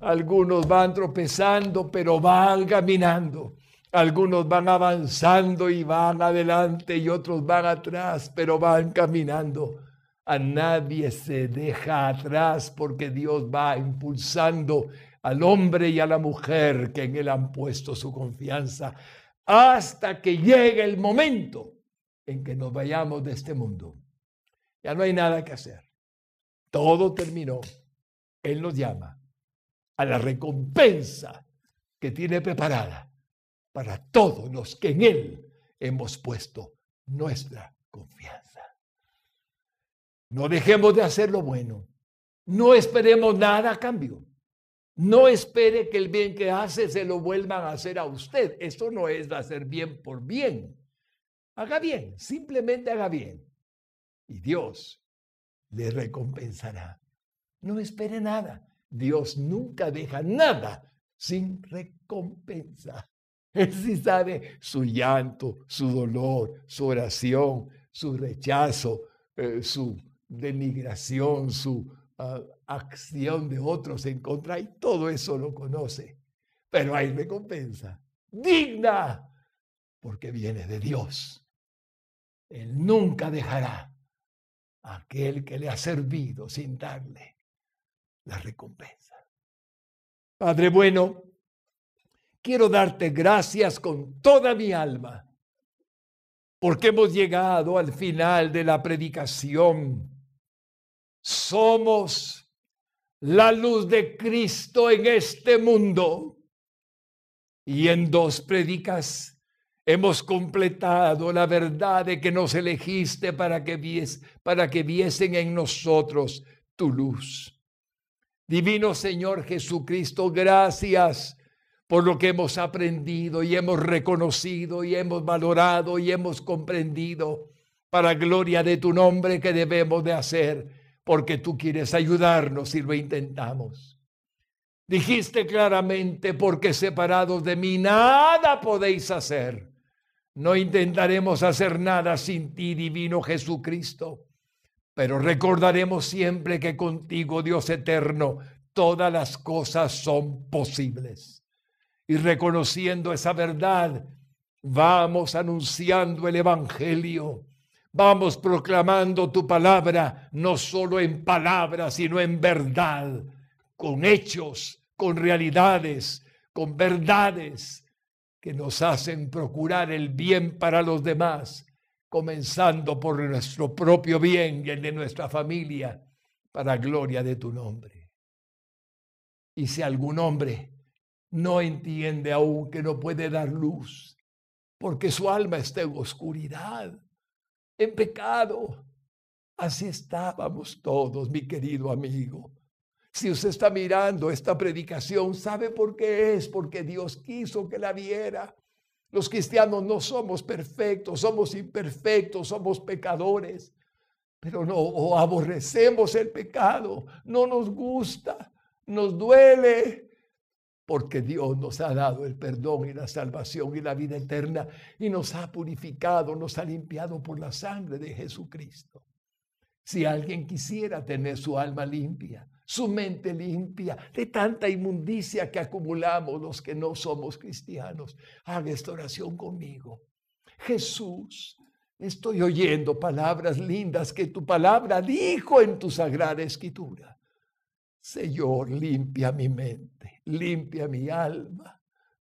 algunos van tropezando, pero van caminando. Algunos van avanzando y van adelante y otros van atrás, pero van caminando. A nadie se deja atrás porque Dios va impulsando al hombre y a la mujer que en él han puesto su confianza hasta que llegue el momento en que nos vayamos de este mundo. Ya no hay nada que hacer. Todo terminó. Él nos llama a la recompensa que tiene preparada para todos los que en Él hemos puesto nuestra confianza. No dejemos de hacer lo bueno. No esperemos nada a cambio. No espere que el bien que hace se lo vuelvan a hacer a usted. Esto no es hacer bien por bien. Haga bien, simplemente haga bien. Y Dios le recompensará. No espere nada. Dios nunca deja nada sin recompensa. Él sí sabe su llanto, su dolor, su oración, su rechazo, eh, su denigración, su ah, acción de otros en contra, y todo eso lo conoce. Pero hay recompensa digna, porque viene de Dios. Él nunca dejará a aquel que le ha servido sin darle la recompensa. Padre bueno, quiero darte gracias con toda mi alma, porque hemos llegado al final de la predicación. Somos la luz de Cristo en este mundo. Y en dos predicas hemos completado la verdad de que nos elegiste para que, vies, para que viesen en nosotros tu luz. Divino Señor Jesucristo, gracias por lo que hemos aprendido y hemos reconocido y hemos valorado y hemos comprendido para gloria de tu nombre que debemos de hacer, porque tú quieres ayudarnos y lo intentamos. Dijiste claramente, porque separados de mí nada podéis hacer. No intentaremos hacer nada sin ti, divino Jesucristo. Pero recordaremos siempre que contigo, Dios eterno, todas las cosas son posibles. Y reconociendo esa verdad, vamos anunciando el Evangelio. Vamos proclamando tu palabra, no solo en palabras, sino en verdad, con hechos, con realidades, con verdades que nos hacen procurar el bien para los demás comenzando por nuestro propio bien y el de nuestra familia, para gloria de tu nombre. Y si algún hombre no entiende aún que no puede dar luz, porque su alma está en oscuridad, en pecado, así estábamos todos, mi querido amigo. Si usted está mirando esta predicación, ¿sabe por qué es? Porque Dios quiso que la viera los cristianos no somos perfectos, somos imperfectos, somos pecadores, pero no aborrecemos el pecado, no nos gusta, nos duele, porque Dios nos ha dado el perdón y la salvación y la vida eterna y nos ha purificado, nos ha limpiado por la sangre de Jesucristo. Si alguien quisiera tener su alma limpia, su mente limpia de tanta inmundicia que acumulamos los que no somos cristianos. Haga esta oración conmigo. Jesús, estoy oyendo palabras lindas que tu palabra dijo en tu sagrada escritura. Señor, limpia mi mente, limpia mi alma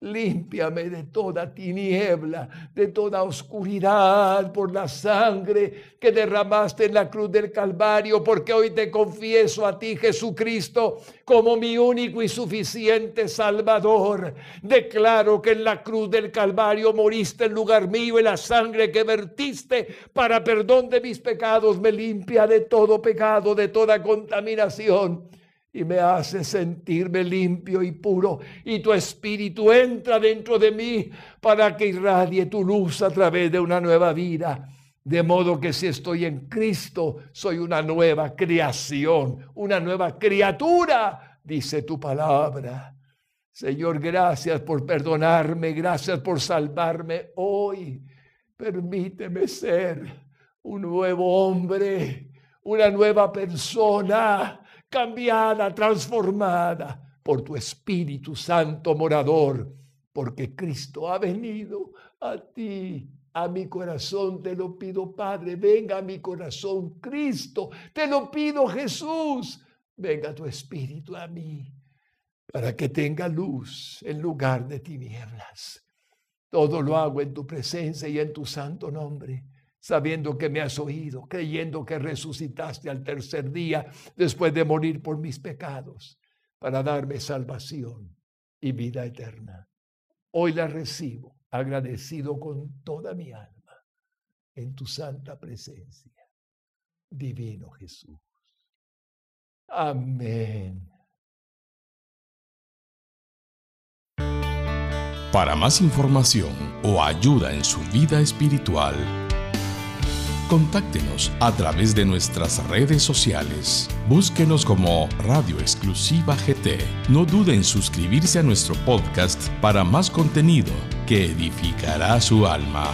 Límpiame de toda tiniebla, de toda oscuridad por la sangre que derramaste en la cruz del Calvario, porque hoy te confieso a ti, Jesucristo, como mi único y suficiente Salvador. Declaro que en la cruz del Calvario moriste en lugar mío y la sangre que vertiste para perdón de mis pecados me limpia de todo pecado, de toda contaminación y me hace sentirme limpio y puro. Y tu espíritu entra dentro de mí para que irradie tu luz a través de una nueva vida. De modo que si estoy en Cristo, soy una nueva creación, una nueva criatura, dice tu palabra. Señor, gracias por perdonarme, gracias por salvarme hoy. Permíteme ser un nuevo hombre, una nueva persona cambiada, transformada por tu Espíritu Santo morador, porque Cristo ha venido a ti, a mi corazón, te lo pido, Padre, venga a mi corazón, Cristo, te lo pido, Jesús, venga tu Espíritu a mí, para que tenga luz en lugar de tinieblas. Todo lo hago en tu presencia y en tu santo nombre, sabiendo que me has oído, creyendo que resucitaste al tercer día después de morir por mis pecados, para darme salvación y vida eterna. Hoy la recibo agradecido con toda mi alma en tu santa presencia, divino Jesús. Amén. Para más información o ayuda en su vida espiritual, contáctenos a través de nuestras redes sociales. Búsquenos como Radio Exclusiva GT. No dude en suscribirse a nuestro podcast para más contenido que edificará su alma.